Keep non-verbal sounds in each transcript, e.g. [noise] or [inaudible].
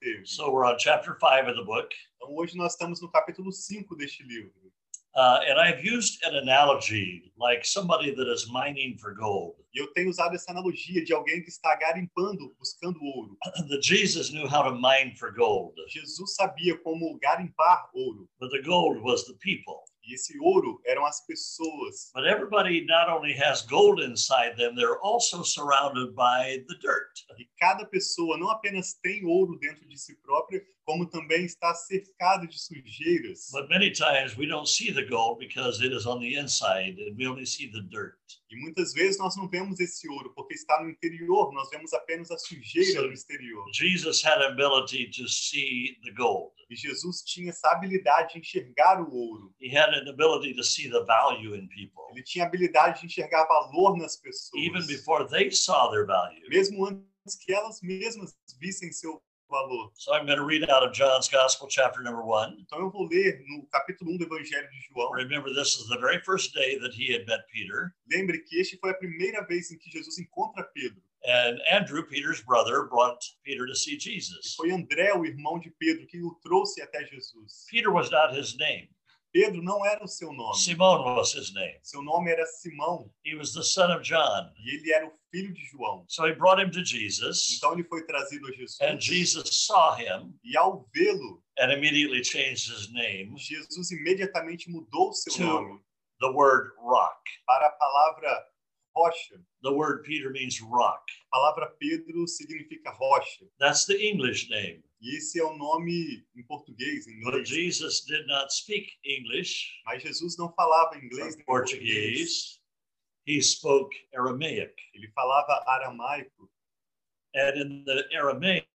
teve. So we're on chapter 5 of the book. Então hoje nós estamos no capítulo 5 deste livro. Uh, and I've used an analogy like somebody that is mining for gold. E eu tenho usado essa analogia de alguém que está garimpando, buscando ouro. [clears throat] that Jesus knew how to mine for gold, Jesus sabia como garimpar ouro. but the gold was the people. E esse ouro eram as pessoas. But everybody not only has gold inside them, they're also surrounded by the dirt. E cada pessoa não apenas tem ouro dentro de si própria, como também está cercado de sujeiras. But many times we don't see the gold because it is on the inside and we only see the dirt. E muitas vezes nós não vemos esse ouro porque está no interior, nós vemos apenas a sujeira no exterior. Jesus had ability to see the gold. E Jesus tinha essa habilidade de enxergar o ouro. He had an ability to see the value in people, Ele tinha a habilidade de enxergar valor nas pessoas. even before they saw their value. mesmo antes que elas mesmas vissem seu valor. So I'm going to read out of John's Gospel, chapter number one. Então eu vou ler no capítulo 1 do Evangelho de João. Remember, this is the very first day that he had met Peter. Lembre que este foi a primeira vez em que Jesus encontra Pedro. And Andrew, Peter's brother, brought Peter to see E foi André, o irmão de Pedro, que o trouxe até Jesus. Peter was not his name, Pedro não era o seu nome. Simon was his name. Seu nome era Simão He was the son of John. e ele era o filho de João. So he brought him to Jesus, Então ele foi trazido a Jesus. and Jesus saw him E ao vê-lo, and immediately changed his name Jesus imediatamente mudou o seu nome the word rock. para a palavra rocha. The word Peter means rock. A palavra Pedro significa rocha. That's the English name. E esse é o nome em português, em But inglês. Jesus did not speak English Mas Jesus não falava inglês nem português. He spoke Aramaic. Ele falava aramaico. And in the Aramaic,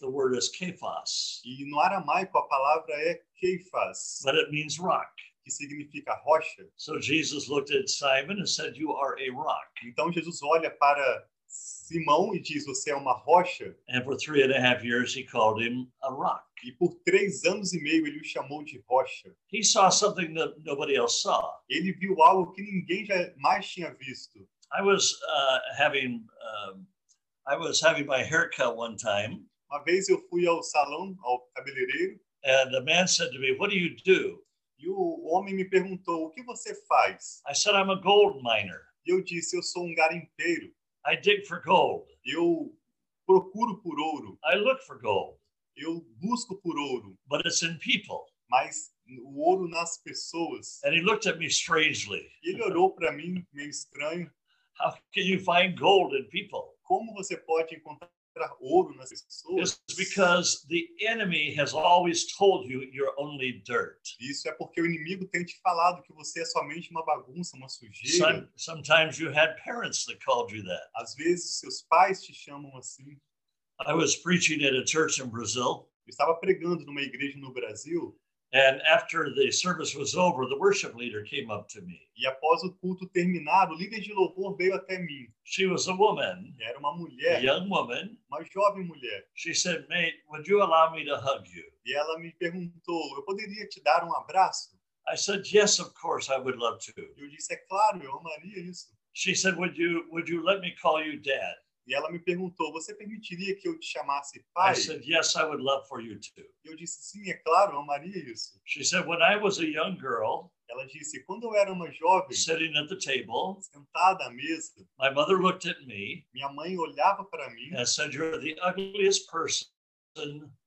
the word is kephas, E no aramaico a palavra é keifas, but it means rock. Que significa rocha. So Jesus looked at Simon and said, You are a rock. Então Jesus olha para Simão e diz: Você é uma rocha. And for three and a half years, he called him a rock. E por três anos e meio ele o chamou de rocha. He saw something that nobody else saw. Ele viu algo que ninguém jamais tinha visto. I was uh, having um, I was having my haircut one time, Uma vez eu fui ao salão, ao cabeleireiro, and a man said to me, "What do you do?" E o homem me perguntou: O que você faz? I said, "I'm a gold miner. E eu disse: Eu sou um garimpeiro. I dig for gold. Eu procuro por ouro. I look for gold, Eu busco por ouro. but it's in people." Mas o ouro nas pessoas. And he looked at me strangely. E ele olhou para mim, meio estranho: How can you find gold in people? Como você pode encontrar ouro nas pessoas? It's because the enemy has always told you you're only dirt. Isso é porque o inimigo tem te falado que você é somente uma bagunça, uma sujeira. Some, sometimes you had parents that called you that. Às vezes seus pais te chamam assim. I was preaching at a church in Brazil, Eu estava pregando numa igreja no Brasil and after the service was over, the worship leader came up to me. e após o culto terminar, o líder de louvor veio até mim. She was a woman, Era uma a young woman. uma jovem mulher. She said, Mate, would you allow me to hug you? E ela me perguntou: Eu poderia te dar um abraço? I said, Yes, of course, I would love to. Eu disse: É claro, eu amaria isso. She said, Would you would you let me call you dad? E ela me perguntou: Você permitiria que eu te chamasse I pai? said, Yes, I would love for you to. Eu disse: Sim, é claro, eu amaria isso. She said, When I was a young girl Ela disse: Quando eu era uma jovem, sitting at the table, sentada à mesa, my mother looked at me minha mãe olhava para mim and said, You're the ugliest person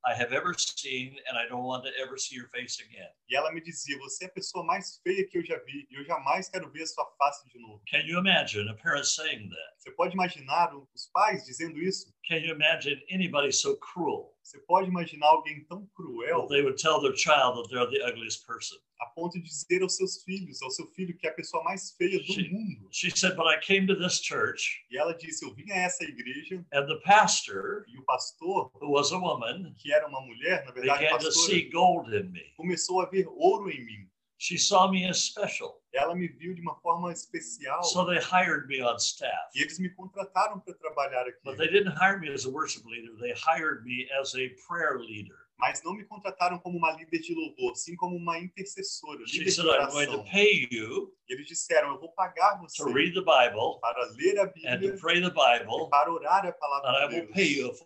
I have ever seen, and I don't want to ever see your face again. e ela me dizia: Você é a pessoa mais feia que eu já vi e eu jamais quero ver sua face de novo. Can you imagine a parent saying that? Você pode imaginar os pais dizendo isso? Can you imagine anybody so cruel Você pode imaginar alguém tão cruel that they would tell their child that they're the ugliest person? A ponto de dizer aos seus filhos, ao seu filho, que é a pessoa mais feia do Sim. mundo? She said, But I came to this church, E ela disse: Eu vim a essa igreja and the pastor, e o pastor, who was a woman, que era uma mulher, na verdade, began to pastora, see gold in me. começou a ver ouro em mim. She saw me as special. Ela me viu de uma forma especial. So they hired me on staff. E eles me contrataram para trabalhar aqui. But they didn't hire me as a worship leader, they hired me as a prayer leader. Mas não me contrataram como uma líder de louvor, sim como uma intercessora, She líder de said, oração. eles disseram: Eu vou pagar você to read the Bible para ler a and Bíblia to pray the e Bible, para orar a palavra de Deus.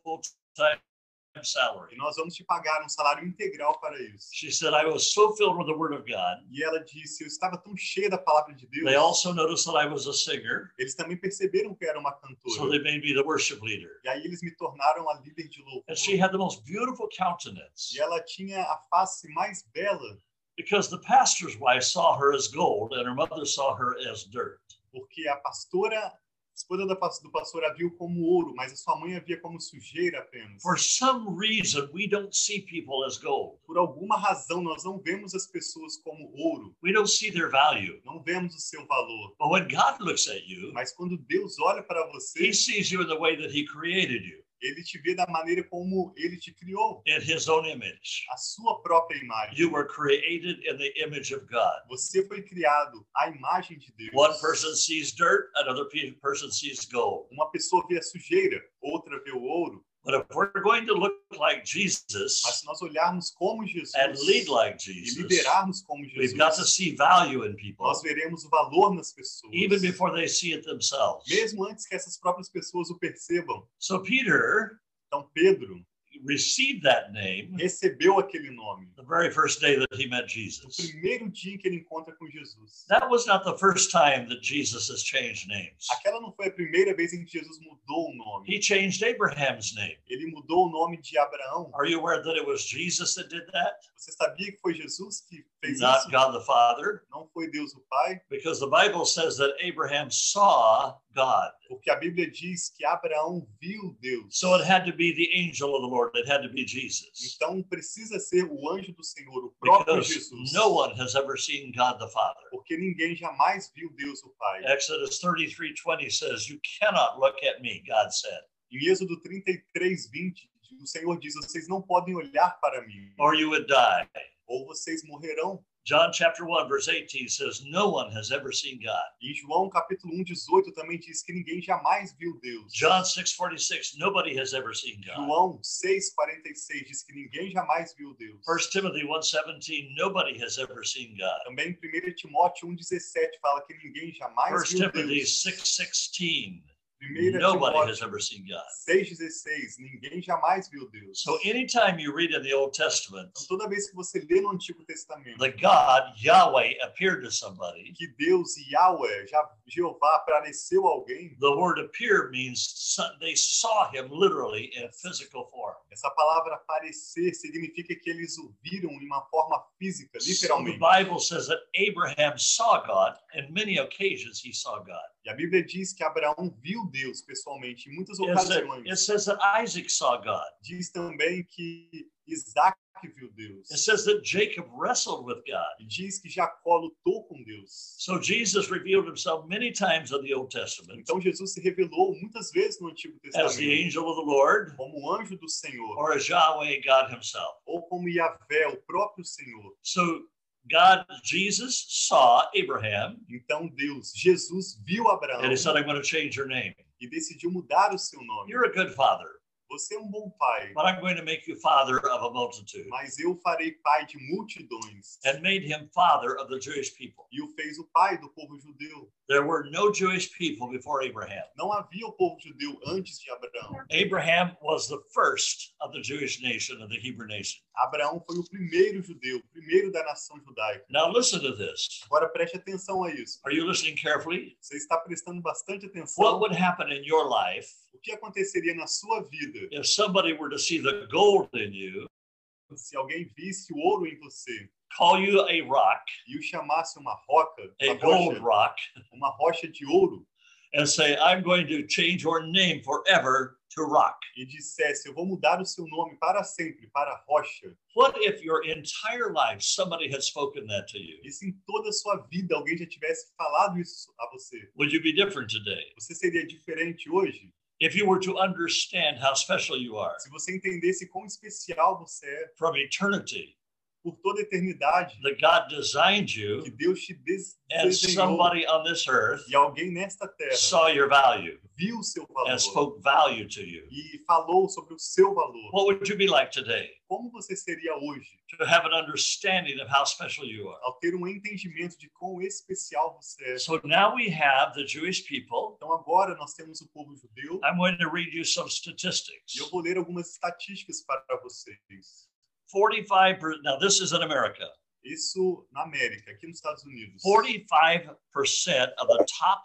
Time e salary. nós vamos te pagar um salário integral para isso. She said, I was so filled with the Word of God. E ela disse: Eu estava tão cheia da palavra de Deus. They also noticed that I was a singer, Eles também perceberam que eu era uma so cantora. they made me the worship leader. E aí eles me tornaram a líder de louvor. And she had the most beautiful countenance E ela tinha a face mais bela, because the pastor's wife saw her as gold and her mother saw her as dirt. porque a pastora, esposa do pastor a viu como ouro, mas a sua mãe a via como sujeira apenas. For some reason, we don't see people as gold. Por alguma razão, nós não vemos as pessoas como ouro, We don't see their value. não vemos o seu valor. But when God looks at you, Mas quando Deus olha para você, He sees you in the way that He created you, ele te vê da maneira como ele te criou, in His own image. a sua própria imagem. You were created in the image of God. Você foi criado à imagem de Deus. One person sees dirt, another pe- person sees gold. Uma pessoa vê a sujeira, outra vê o ouro. But if we're going to look like Mas Jesus se nós olharmos como Jesus and lead like e Jesus, liderarmos como we've got to Jesus, see value in people, nós veremos o valor nas pessoas. even before they see it themselves. Mesmo antes que essas próprias pessoas o percebam. So Peter Então Pedro received that name recebeu aquele nome the very first day that he met Jesus. primeiro dia em que ele encontra com Jesus. That was not the first time that Jesus has changed names. Aquela não foi a primeira vez em que Jesus mudou o nome. He changed Abraham's name. Ele mudou o nome de Abraão. Are you aware that it was Jesus that did that? Você sabia que foi Jesus que fez Not isso? God the Father? Não foi Deus o Pai? Because the Bible says that Abraham saw God. Porque a Bíblia diz que Abraão viu Deus. So it had to be the angel of the Lord. It had to be Jesus. Então precisa ser o anjo do Senhor, o próprio Because Jesus. no one has ever seen God the Father. Porque ninguém jamais viu Deus o Pai. Exodus 33:20 says, You cannot look at me, God said, Em Êxodo 33, 20, o Senhor diz: Vocês não podem olhar para mim, or you would die. ou vocês morrerão. John chapter 1, verse 18 says, No one has ever seen God. E João capítulo 1, 18 também diz que ninguém jamais viu Deus. John 6:46, nobody has ever seen God. João 6,46 diz que ninguém jamais viu Deus. 1 Timothy 1:17, nobody has ever seen God. Também em 1 Timóteo 1,17 fala que ninguém 1 jamais viu Timothy Deus. 6:16, 1 nobody has ever seen God. 6,16 ninguém jamais viu Deus. So anytime you read in the Old Testament Então, toda vez que você lê no Antigo Testamento the God Yahweh appeared to somebody, que Deus, Yahweh, Jeová, apareceu a alguém, the word appear means they saw him literally in physical form. essa palavra aparecer significa que eles o viram em uma forma física, So the literalmente. Bible says that Abraham saw God, and many occasions he saw God. E a Bíblia diz que Abraão viu Deus pessoalmente em muitas ocasiões. it says that Isaac saw God. Diz também que Isaac viu Deus. It says that Jacob wrestled with God. E diz que Jacó lutou com Deus. So Jesus revealed himself many times in the Old Testament Então Jesus se revelou muitas vezes no Antigo as the Testamento angel of the Lord como anjo do Senhor or as Yahweh God himself. ou como Yahvé, o próprio Senhor. So God, Jesus saw Abraham Então Deus, Jesus viu Abraão and he said, I'm going to change your name. e decidiu mudar o seu nome. You're a good father, Você é um bom pai, but I'm going to make you father of a multitude. mas eu farei pai de multidões. And made him father of the Jewish people. E o fez o pai do povo judeu. There were no Jewish people before Abraham. Não havia o povo judeu antes de Abraão. Abraham was the first of the Jewish nation, of the Hebrew nation. Abraão foi o primeiro judeu, primeiro da nação judaica. Now, listen to this. Agora preste atenção a isso. Are you listening carefully? Você está prestando bastante What atenção. would happen in your life que aconteceria na sua vida if somebody were to see the gold in you, se alguém visse o ouro em você call you a rock, e o chamasse uma roca, a uma gold rocha, rock, uma rocha de ouro and say, I'm going to change your name forever to rock? e dissesse: Eu vou mudar o seu nome para sempre, para rocha? What if your entire life somebody had spoken that to you? E se em toda a sua vida alguém já tivesse falado isso a você? Would you be different today? Você seria diferente hoje? If you were to understand how special you are Se você entendesse quão especial você é from eternity, por toda a eternidade that God designed que you Deus te des and desenhou somebody on this earth e alguém nesta terra saw your value viu o seu valor and spoke value to you. e falou sobre o seu valor. What would you be like today Como você seria hoje to have an understanding of how special you are? ao ter um entendimento de quão especial você é? So now we have the Jewish people. Então agora nós temos o povo judeu I'm going to read you some statistics. eu vou ler algumas estatísticas para vocês. 45 per, now this is in America. Isso na América, aqui nos Estados Unidos. 45% of the top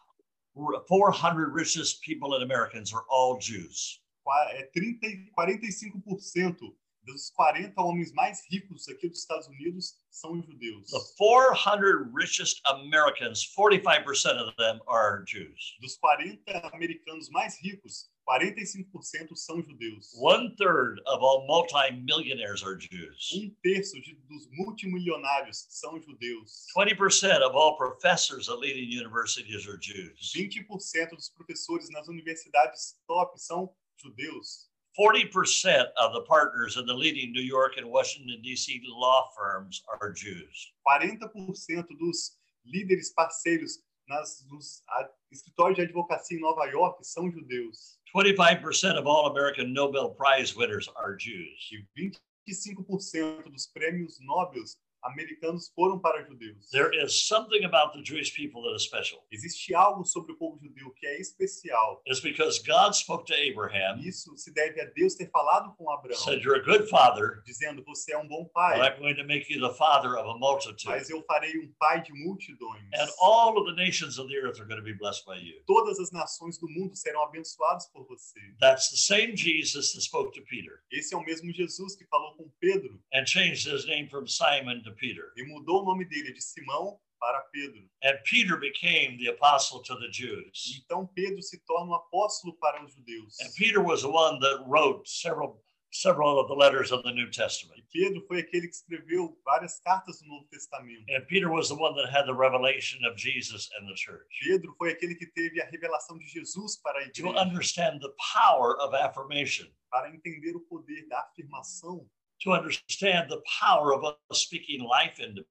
400 richest people in Americans are all Jews. Qua- é 30, e 45% dos 40 homens mais ricos aqui dos Estados Unidos são judeus. The 400 richest Americans, 45% of them are Jews. Dos 40 americanos mais ricos, 45% são judeus. One third of all multimillionaires are Jews. Um terço de- dos multimilionários são judeus. 20% of all professors at leading universities are Jews. 20% dos professores nas universidades top são judeus. 40% of the partners in the leading New York and Washington, D.C. law firms are Jews. 40% dos líderes parceiros nas, nos a- escritórios de advocacia em Nova York são judeus. 25% of all American Nobel Prize winners are Jews. E 25% dos prêmios Nobel americanos foram para judeus. There is something about the Jewish people that is special. Existe algo sobre o povo judeu que é especial. It's because God spoke to Abraham, Isso se deve a Deus ter falado com Abraão, said, You're a good father, dizendo: Você é um bom but pai, I'm going to make you the father of a multitude. mas eu farei um pai de multidões. And all of the nations of the earth are going to be blessed by you. Todas as nações do mundo serão abençoadas por você. That's the same Jesus that spoke to Peter Esse é o mesmo Jesus que falou com Pedro and changed his name from Simon to Peter. e mudou o nome dele de Simão para Pedro. And Peter became the apostle to the Jews. então Pedro se torna um apóstolo para os judeus. And Peter was the one that wrote several several of the letters of the New Testament. E Pedro foi aquele que escreveu várias cartas do Novo Testamento. And Peter was the one that had the revelation of Jesus and the church. Pedro foi aquele que teve a revelação de Jesus para a To igreja, understand the power of affirmation, para entender o poder da afirmação, to understand the power of us speaking life into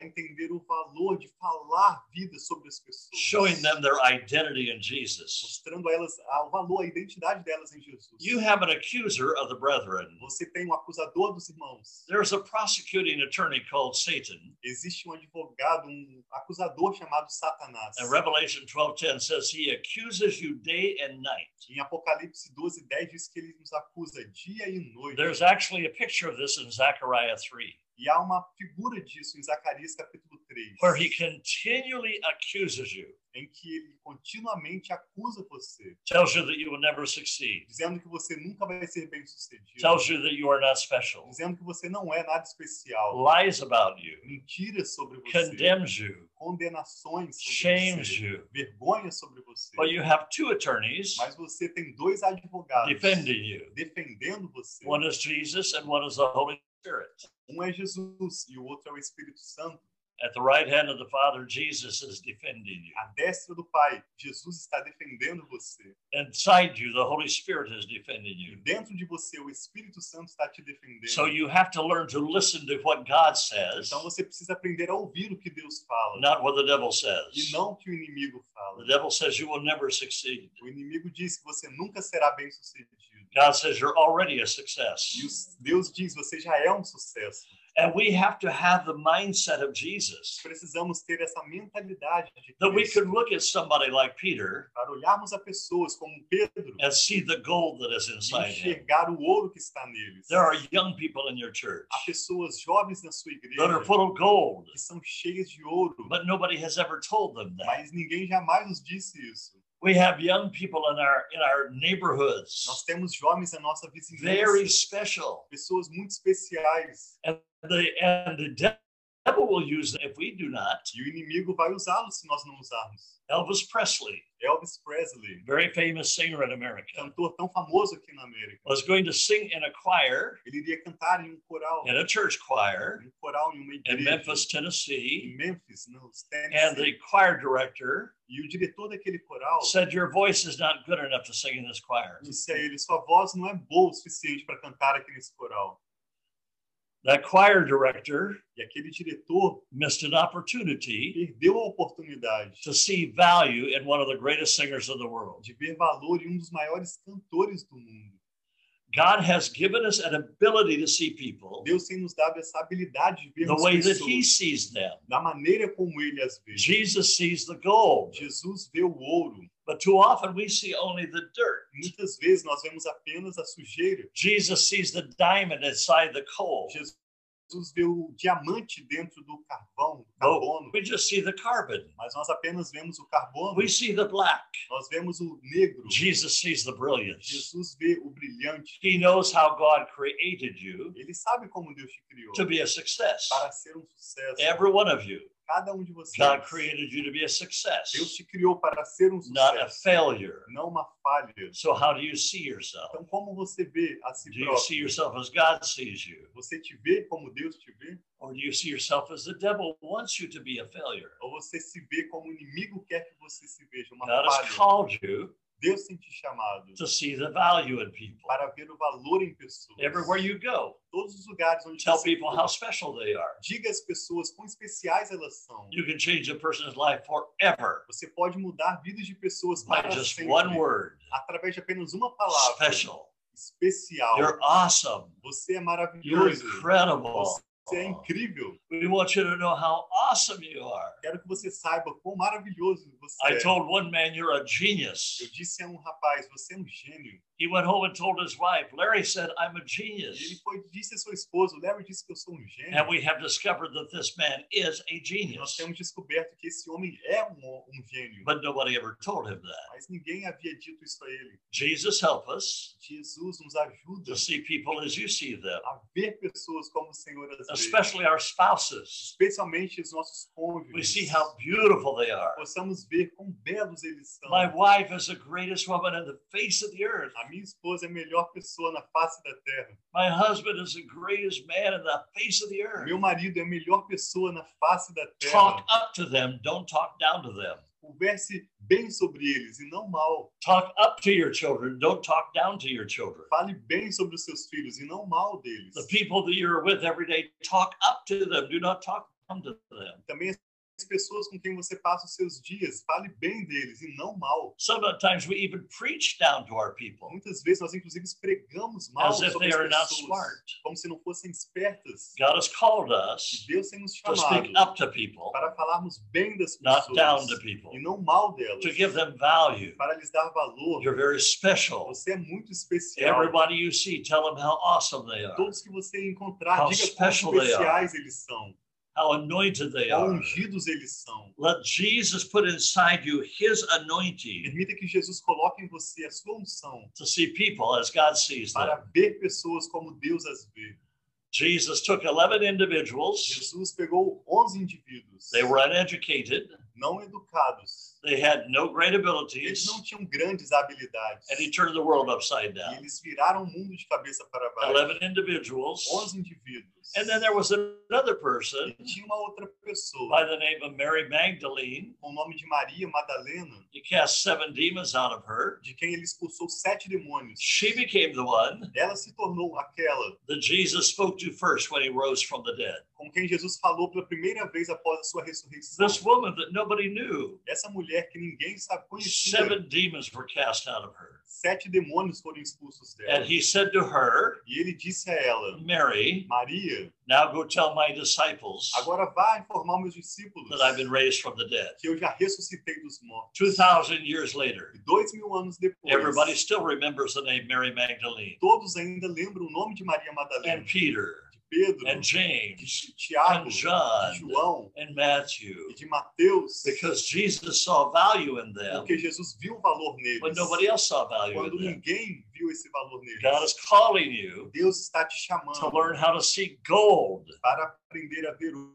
entender o valor de falar vida sobre as pessoas, showing them their identity in Jesus. mostrando a elas o valor, a identidade delas em Jesus. You have an accuser of the brethren. Você tem um acusador dos irmãos. There's a prosecuting attorney called Satan. Existe um advogado, um acusador chamado Satanás. And Revelation 12:10 says he accuses you day and night. Em Apocalipse 12, 10 diz que ele nos acusa dia e noite. There's actually a picture of this in Zechariah 3, E há uma figura disso em Zacarias capítulo 3, where he continually accuses you, em que ele continuamente acusa você, tells you that you will never succeed, dizendo que você nunca vai ser bem sucedido, tells you that you are not special, dizendo que você não é nada especial, lies about you, mentiras sobre você, condemns you, condenações sobre shames você, you. vergonha sobre você. But you have two attorneys Mas você tem dois advogados defending you. defendendo você. One is Jesus and one is the Holy Spirit. Um é Jesus e o outro é o Espírito Santo. At the right hand of the Father, Jesus is defending you. À destra do Pai, Jesus está defendendo você. Inside you, the Holy Spirit is defending E you. dentro de você, o Espírito Santo está te defendendo. So you have to learn to listen to what God says, Então você precisa aprender a ouvir o que Deus fala not what the devil e says. não o que o inimigo The fala. devil says you will never succeed. O inimigo diz que você nunca será bem sucedido. God says you're already a success. Deus diz você já é um sucesso. And we have to have the mindset of Jesus Precisamos ter essa mentalidade de that we Cristo could look at somebody like Peter para olharmos a pessoas como Pedro and see the gold that is inside him. enxergar o ouro que está neles. There are young people in your church Há pessoas jovens na sua igreja. that are full of gold, que são cheias de ouro, but nobody has ever told them that. mas ninguém jamais nos disse isso. We have young people in our in our neighborhoods. Nós temos jovens na nossa vizinhança. very special. pessoas muito especiais, The and the devil will use them if we do not. e o inimigo vai usá-los se nós não usarmos. Elvis Presley, Elvis Presley, very famous singer in America, cantor tão famoso aqui na América, was going to sing in a choir, ele iria cantar em um coral, in a church choir. Um coral em uma in Memphis, Tennessee, em Memphis, nos and the choir director E o diretor daquele coral said, "Your voice is not good enough to sing in this choir." disse a ele: sua voz não é boa o suficiente para cantar aqui nesse coral. That choir director E aquele diretor missed an opportunity perdeu a oportunidade to see value in one of the greatest singers of the world. de ver valor em um dos maiores cantores do mundo. God has given us an ability to see people Deus tem nos dado essa habilidade de ver the way that He pessoas sees them. da maneira como ele as vê. Jesus sees the gold, Jesus vê o ouro. but too often we see only the dirt. Muitas vezes nós vemos apenas a sujeira. Jesus sees the diamond inside the coal. Jesus vê o diamante dentro do carvão, do carbono. we just see the carbon. Mas nós apenas vemos o carbono. We see the black. Nós vemos o negro. Jesus sees the brilliance. Jesus vê o brilhante. He knows how God created you Ele sabe como Deus te criou to be a success. para ser um sucesso. Every one of you. Cada um de vocês. God created you to be a Deus success, te criou para ser um not a sucesso, failure. não uma falha. So, how do you see yourself? Então, como você vê a si Do you see próprio? yourself as God sees you? Você te vê como Deus te vê? Or do you see yourself as the devil wants you to be a failure? Ou você se vê como o inimigo quer que você se veja? Uma God has falha. called you Deus te chamado to see the value in people. para ver o valor em pessoas. Everywhere you go, Todos os lugares onde tell você people for, how special they are. diga às pessoas quão especiais elas são. You can change a person's life forever Você pode mudar vidas de pessoas by just sempre, one word através de apenas uma palavra. special. Especial. You're awesome. Você é You're maravilhoso. incredible. Você é incrível. We want you to know how awesome you are. Quero que você saiba quão maravilhoso você I é. told one man, You're a genius. Eu disse a um rapaz, você é um gênio. He went home and told his wife, Larry said, I'm a E ele genius. foi disse a sua esposa, Larry disse que eu sou um gênio. And we have discovered that this man is a E nós genius. temos descoberto que esse homem é um, um gênio. But nobody ever told him that. Mas ninguém havia dito isso a ele. Jesus, help us Jesus nos ajuda to see people as you see them, a ver pessoas como o Senhor as vê. especially our spouses. Especialmente os nossos We see how beautiful they are. Possamos ver quão belos eles são. My wife is the greatest woman in the face of the earth. A minha esposa é a melhor pessoa na face da terra. My husband is the greatest man in the face of the earth. Meu marido é a melhor pessoa na face da terra. Talk up to them, don't talk down to them. Converse bem sobre eles e não mal. Talk up to your children, don't talk down to your children. Fale bem sobre os seus filhos e não mal deles. The people that you're with every day, talk up to them, do not talk down to them. Também pessoas com quem você passa os seus dias, fale bem deles e não mal. Sometimes we even preach down to our people Muitas vezes nós inclusive pregamos mal as if sobre they as are not pessoas, smart. como se não fossem espertas. God has called E us Deus tem nos to chamado speak up to people, para falarmos bem das not down pessoas to people, e não mal delas, to give them value. para lhes dar valor. You're very special. Você é muito especial. Everybody you see, tell them how awesome they are, Todos que você encontrar, How diga quão especiais eles são, how anointed they are. ungidos eles são. Let Jesus put inside you his anointing Permita que Jesus coloque em você a sua unção to see people as God sees them. para ver pessoas como Deus as vê. Jesus took 11 individuals. Jesus pegou 11 indivíduos They were uneducated. não educados. They had no great Eles abilities. não tinham grandes habilidades. And he turned the world upside E down. eles viraram o mundo de cabeça para baixo. 11 individuals. 11 indivíduos. And then there was another person E tinha uma outra pessoa by the name of Mary Magdalene. com o nome de Maria Madalena, He cast seven demons out of her. de quem ele expulsou sete demônios. She became the one Ela se tornou aquela that Jesus spoke to first when he rose from the dead. com quem Jesus falou pela primeira vez após a sua ressurreição. This woman that nobody knew, Essa mulher que ninguém sabe conhecia, seven demons were cast out of her. Sete demônios foram expulsos dela. And he said to her, E ele disse a ela, Mary, Maria, now go tell my disciples agora vá informar meus discípulos that I've been raised from the dead. que eu já ressuscitei dos mortos. 2,000 years later, E dois mil anos depois, everybody still remembers the name Mary Magdalene todos ainda lembram o nome de Maria Madalena, and Peter Pedro, and de James Tiago, and de John João and e Matthew de Mateus, because Jesus saw value in them porque Jesus viu valor neles. when nobody else saw value Quando in them. ninguém viu esse valor neles. God is calling you Deus está te to chamando learn how to see gold para aprender a ver o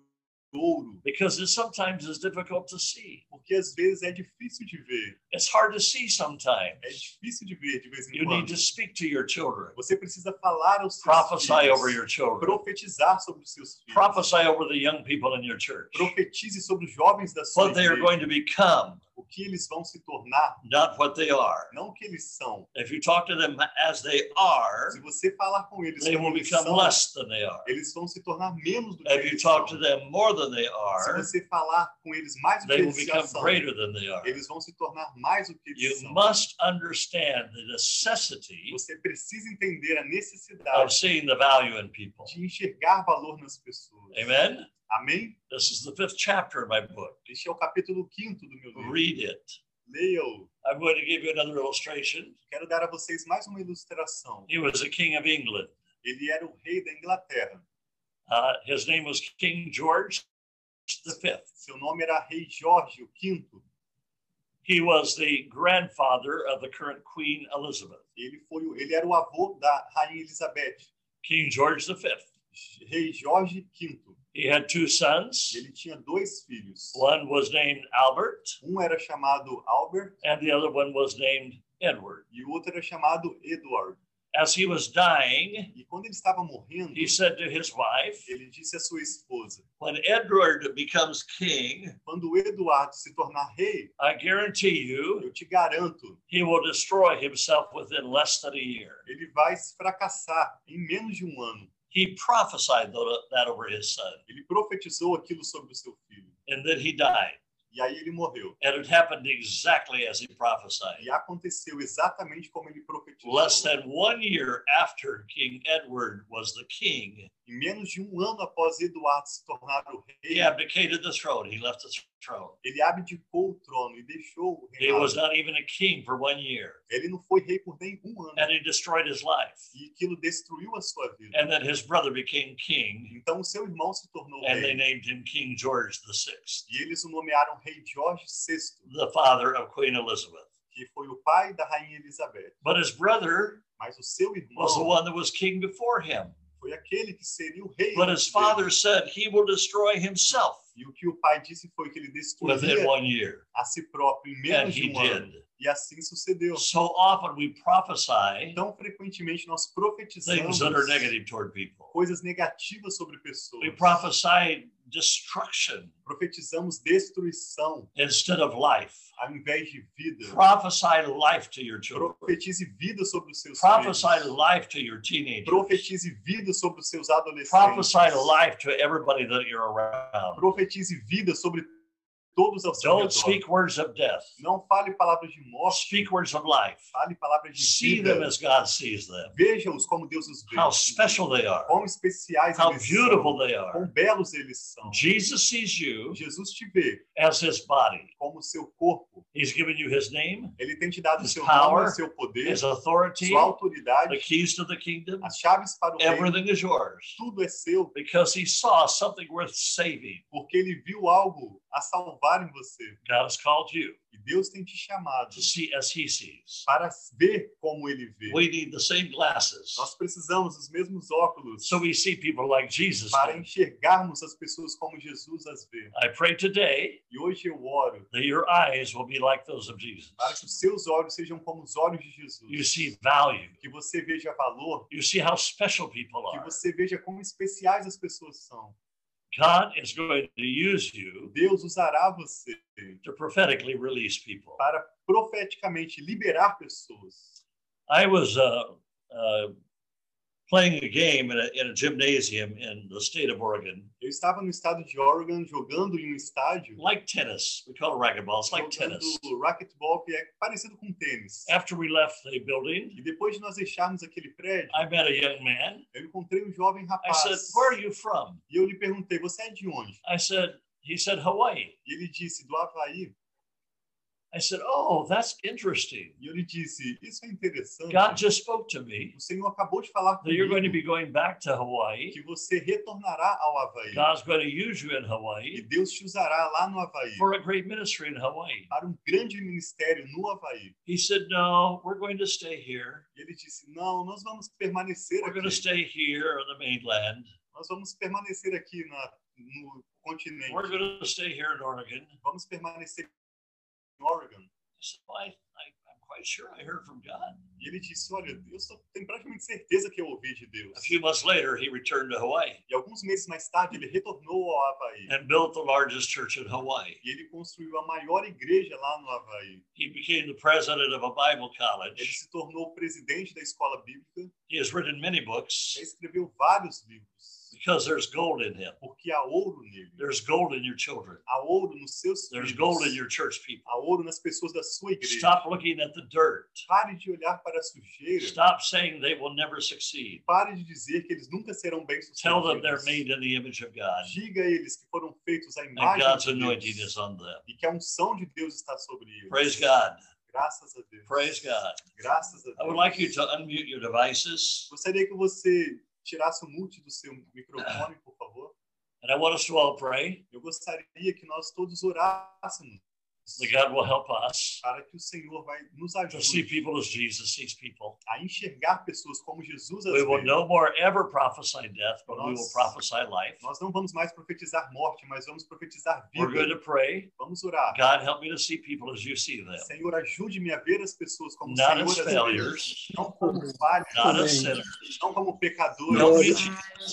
ouro, because it sometimes is difficult to see. porque às vezes é difícil de ver. It's hard to see É sometimes. difícil de ver de vez em You need to speak to your children, Você precisa falar aos seus prophesy filhos, over your children, profetizar sobre os seus filhos, prophesy over the young people in your church, profetize sobre os jovens da sua what they are going to become o que eles vão se tornar, not what they are. não o que eles são. If you talk to them as they are, Se você falar com eles they como will eles become são, less than they are. eles vão se tornar menos do que If you eles talk são. to them more than they Se are, você falar com eles mais do que they eles become são, greater than they are. eles vão se tornar mais do que eles You são. must understand the necessity Você precisa entender a of necessidade seeing the value in people. de enxergar valor nas pessoas. Amen. Amém? This is the fifth chapter of my book. Este é o capítulo 5 do meu livro. Read it. Leia-o. I'm going to give you another illustration. Quero dar a vocês mais uma ilustração. He was a king of England. Ele era o rei da Inglaterra. Uh, his name was King George V. Seu nome era Rei Jorge V. He was the grandfather of the current Queen Elizabeth. Ele foi, o- ele era o avô da rainha Elizabeth. King George V. Rei Jorge V. He had two sons. Ele tinha dois filhos. One was named Albert, Um era chamado Albert and the other one was named Edward. e o outro era chamado Edward. As he was dying, E quando ele estava morrendo, he said to his wife, ele disse à sua esposa: When Edward becomes king, Quando Eduardo se tornar rei, I guarantee you eu te garanto, he will destroy himself within less than a year. ele vai se fracassar em menos de um ano. He prophesied that over his son, Ele profetizou aquilo sobre o seu filho. and then he died. E aí ele morreu. And it happened exactly as he prophesied. E aconteceu exatamente como ele profetizou. Less than one year after King Edward was the king, Em menos de um ano após Eduardo se tornar o he rei, abdicated the throne. He left the throne. ele abdicou o trono e deixou o He was not even a king for one year, Ele não foi rei por nem um ano. and he destroyed his life. E aquilo destruiu a sua vida. And then his brother became king, Então seu irmão se tornou and they rei. named him King George VI, E eles o nomearam rei Jorge VI, the father of Queen Elizabeth. que foi o pai da rainha Elizabeth. But his brother Mas o seu was the irmão one that was king before him. foi aquele que seria o rei. But his father said he will destroy himself E o que o pai disse foi que ele within destruiria one year. a si próprio em And menos de he um ano. did. E assim sucedeu. So often we prophesy Tão frequentemente nós profetizamos negative toward people. coisas negativas sobre pessoas. We prophesy destruction Profetizamos destruição instead of life. ao invés de vida. Prophesy life to your children. Profetize vida sobre os seus Prophesy filhos. life to your teenagers. Profetize vida sobre os seus adolescentes. Prophesy life to everybody that you're around. Profetize vida sobre todos ao seu Don't redor. speak words of death. Não fale palavras de morte, Speak words of life. fale palavras de See vida. them as God sees them. Veja-os como Deus os vê. How special they are. Quão especiais How eles beautiful são. they Quão are. belos eles são. Jesus sees you Jesus te vê as his body. como seu corpo. He's given you his name, Ele tem te dado o His seu power, nome, seu poder, his authority, sua autoridade, the keys to the kingdom. as chaves para o reino. Everything is yours Tudo é seu, because he saw something worth saving. porque ele viu algo a salvar em você. God has called you E Deus tem te chamado to see as he sees. para ver como ele vê. We need the same glasses Nós precisamos dos mesmos óculos so we see people like Jesus. para enxergarmos as pessoas como Jesus as vê. I pray today E hoje eu oro that your eyes will be like those of Jesus. para que os seus olhos sejam como os olhos de Jesus. You see value. Que você veja valor, You see how special people que are. você veja como especiais as pessoas são. God is going to use you Deus usará você to prophetically release people. para profeticamente liberar pessoas. I was uh, uh, playing a game in a, in a gymnasium in the state of Oregon, Eu estava no estado de Oregon jogando em um estádio, like tennis. We call it racquetball. It's like tennis. racquetball, que é parecido com tênis. After we left the building, E depois de nós deixarmos aquele prédio, I met a young man. eu encontrei um jovem I rapaz. said, "Where are you from?" E eu lhe perguntei, você é de onde? I said, "He said Hawaii." E ele disse, do Havaí. I said, "Oh, that's interesting. E eu lhe disse, isso é interessante. God just spoke to me O Senhor acabou de falar that you're going to comigo be going back to Hawaii. que você retornará ao Havaí. God's going to use you in E Hawaii Deus te usará lá no Havaí for a great ministry in Hawaii." para um grande ministério no Havaí. He said, "No, we're going to stay here. E ele disse, não, nós vamos permanecer We're aqui. going to stay here on the mainland. Nós vamos permanecer aqui na, no continente. We're going to stay here in Oregon." Vamos permanecer Oregon. I said, well, I, I, I'm quite sure I heard from God. E ele disse: Olha, eu só tenho praticamente certeza que eu ouvi de Deus. A few months later, he returned to Hawaii E alguns meses mais tarde, ele retornou ao Havaí. and built the largest church in Hawaii. E ele construiu a maior igreja lá no Havaí. He became the president of a Bible Ele college. se tornou o presidente da escola bíblica. He has written many books Já escreveu vários livros. Because there's gold in him. Porque há ouro nele. There's gold in your children. Há ouro nos seus There's filhos. gold in your church people. Há ouro nas pessoas da sua igreja. Stop looking at the dirt. Pare de olhar para a sujeira. Stop saying they will never succeed. Pare de dizer que eles nunca serão bem Tell them they're made in the image of God Diga a eles que foram feitos à and imagem God's de anointing Deus is on them. e que a unção de Deus está sobre eles. Praise God. Graças a Deus. Praise God. Graças a I would Deus. like you to unmute your devices Gostaria que você tirasse o mute do seu microfone, por favor. and I want us to all pray Eu gostaria que nós todos orássemos God will help us para que o Senhor vai nos to see ajude people as Jesus sees people. a enxergar pessoas como Jesus as We will vê. no more ever prophesy death, but we will prophesy life. Nós não vamos mais profetizar morte, mas vamos profetizar We're going vida. to pray. Vamos orar. God, help me to see people as you see them, Senhor, ajude-me a ver as pessoas como not Senhor as vê. failures, Não como falhas, not as Amém. sinners. não como Help me, pecadores.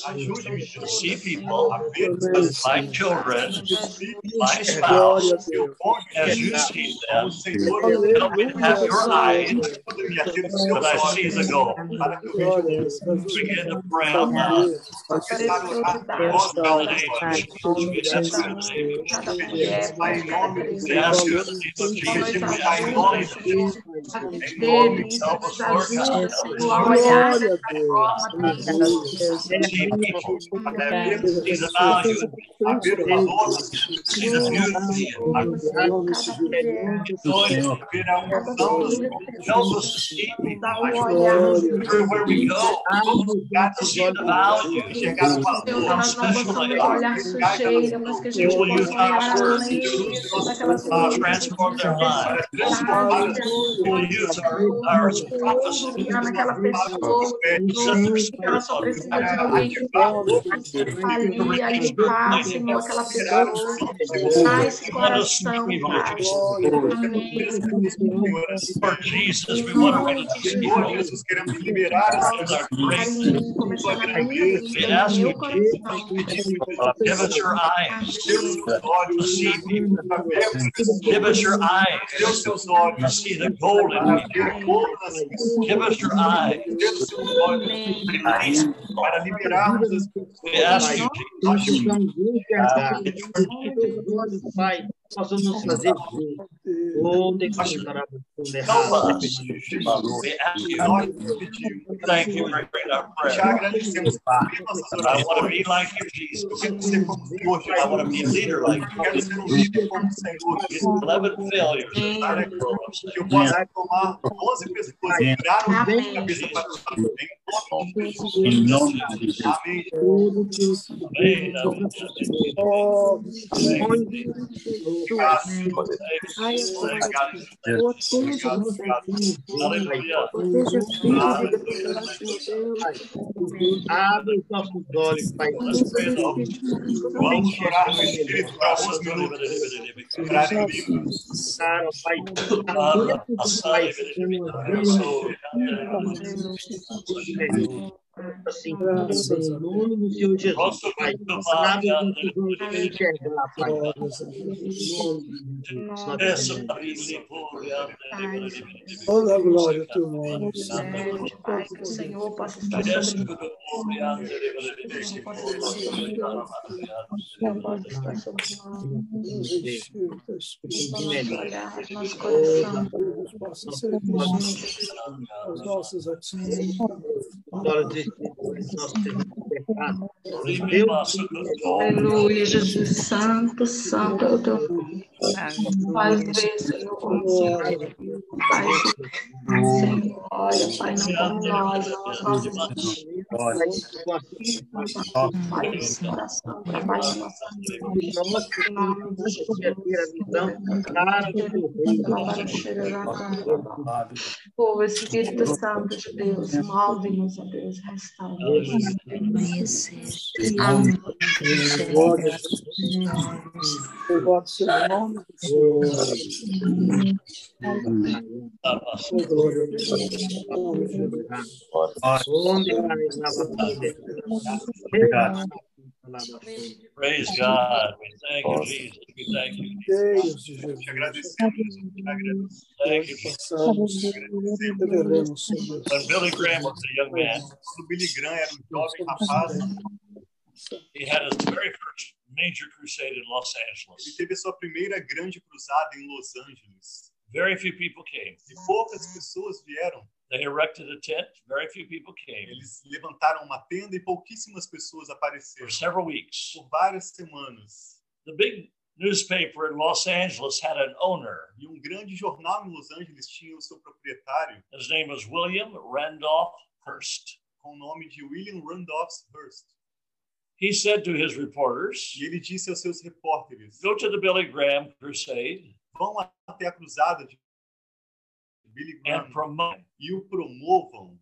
Ajude-me, to Jesus, see people, a ver as my children, filhos, my spouse, meu cônjuge, Jesus, help me have your eyes, I see the goal. Begin to pray you. Para um que que transform their You will use our, our prophecy que ela só precisa de alguém que ali, a limpar, Senhor, aquela pessoa, limpar esse We want to see coração, Pai. As you see. Amém. Lord Jesus, we want to reach Senhor people Jesus, queremos liberar as with our pessoas grace. Carinho, começando na minha vida, no meu coração. Give us your eyes Deus, seus olhos, to see people. para vermos Give us your Deus, eyes seus olhos, to see the gold in para people. ver ouro nas pessoas. Give us your eyes Deus, seus olhos, para liberarmos as pessoas. We ask you, Nós Jesus, chamamos Pai, fazer nós pedimos. thank you for hearing our Já agradecemos I want you, quero ser como o Senhor, I want to be a leader like Eu quero ser líder como o Senhor. you. 11 failures. Que eu possa tomar 11 pessoas virar Amém. cabeça para trás. Em nome de Jesus. Amém. Abre os nossos olhos, Pai. Vamos orar no Espírito por alguns minutos. Cara, Pai. Pai, 那 assim, em nome do Senhor Jesus, Pai. Os nossos olhos para enxergar, Pai. Nós toda a glória a teu nome. Sede, Pai, que o Senhor possa estar sobre nós, possa estar sobre nós, Espírito, Espírito, nosso olhar, nosso coração. Deus possa ser conhecido as nossas ações. Glória a Deus, nós temos pecado. Deus, Aleluia, Jesus Santo, Santo é o teu. Faz ver, Senhor, como. Pai, Senhor, olha, Pai, não como nós, não as nossas Pai, esse coração, trabalha em nossa vida. nós Jesus. queremos ter a visão clara do. Povo Espírito Santo de Deus, move-nos, ó Deus, restaura-nos. Glória a Deus. Louvado seja o nome Senhor. Oh, Oh, Jesus. Praise God. We thank you, Jesus. We thank you. Deus de Jesus. Te agradecemos, te agradecemos. Thank you. Jesus. When Billy Graham was a young man, Quando Billy Graham era um jovem rapaz, he had his very first major crusade in Los ele Angeles. teve a sua primeira grande cruzada em Los Angeles. Very few people came. E poucas pessoas vieram. They erected a tent. Very few people came Eles levantaram uma tenda e pouquíssimas pessoas for apareceram. several weeks. Por várias semanas. The big newspaper in Los Angeles had an owner. E um grande jornal em Los Angeles tinha o seu proprietário His name was William Randolph Hearst. com o nome de William Randolph Hearst. He said to his reporters, E ele disse aos seus repórteres: Go to the Billy Graham crusade vão até a cruzada de Billy and promote. e o promovam.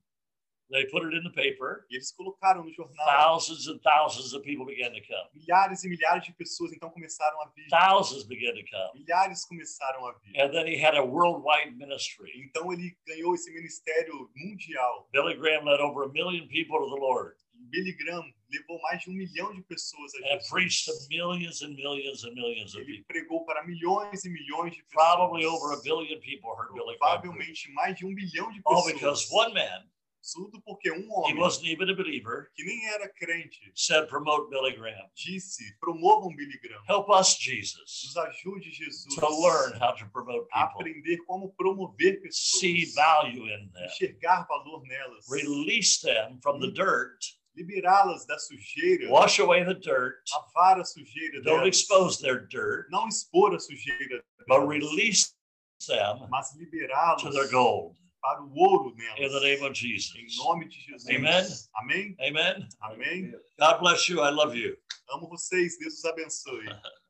They put it in the paper. E eles colocaram no jornal. Thousands and thousands of people began to come. Milhares e milhares de pessoas então começaram a vir. Thousands began to come. Milhares começaram a vir. And then he had a worldwide ministry. Então ele ganhou esse ministério mundial. Billy Graham led over a million people to the Lord Billy Graham levou mais de um milhão de pessoas a and preached to Jesus. millions and millions and millions of Ele people. pregou para milhões e milhões de Probably over a pessoas. billion people heard Billy Graham. Provavelmente mais de um milhão de All pessoas. because one man, Tudo porque um he homem wasn't even a believer, que nem era crente said, Promote Billy Graham. disse: promovam Billy Graham. Help us, Jesus, Nos ajude, Jesus, to learn how to promote people, aprender como promover see pessoas, value in them, enxergar valor nelas, release them from the dirt, liberá-las da sujeira, wash away the dirt, lavar a sujeira don't delas, expose their dirt, não expor a sujeira, but release them mas to liberá-los their gold. para o ouro In the nelas. name of Em Jesus. nome de Jesus. Amen. Amém? Amen. Amém. God bless you. I love you. Amo vocês. Deus os abençoe. [laughs]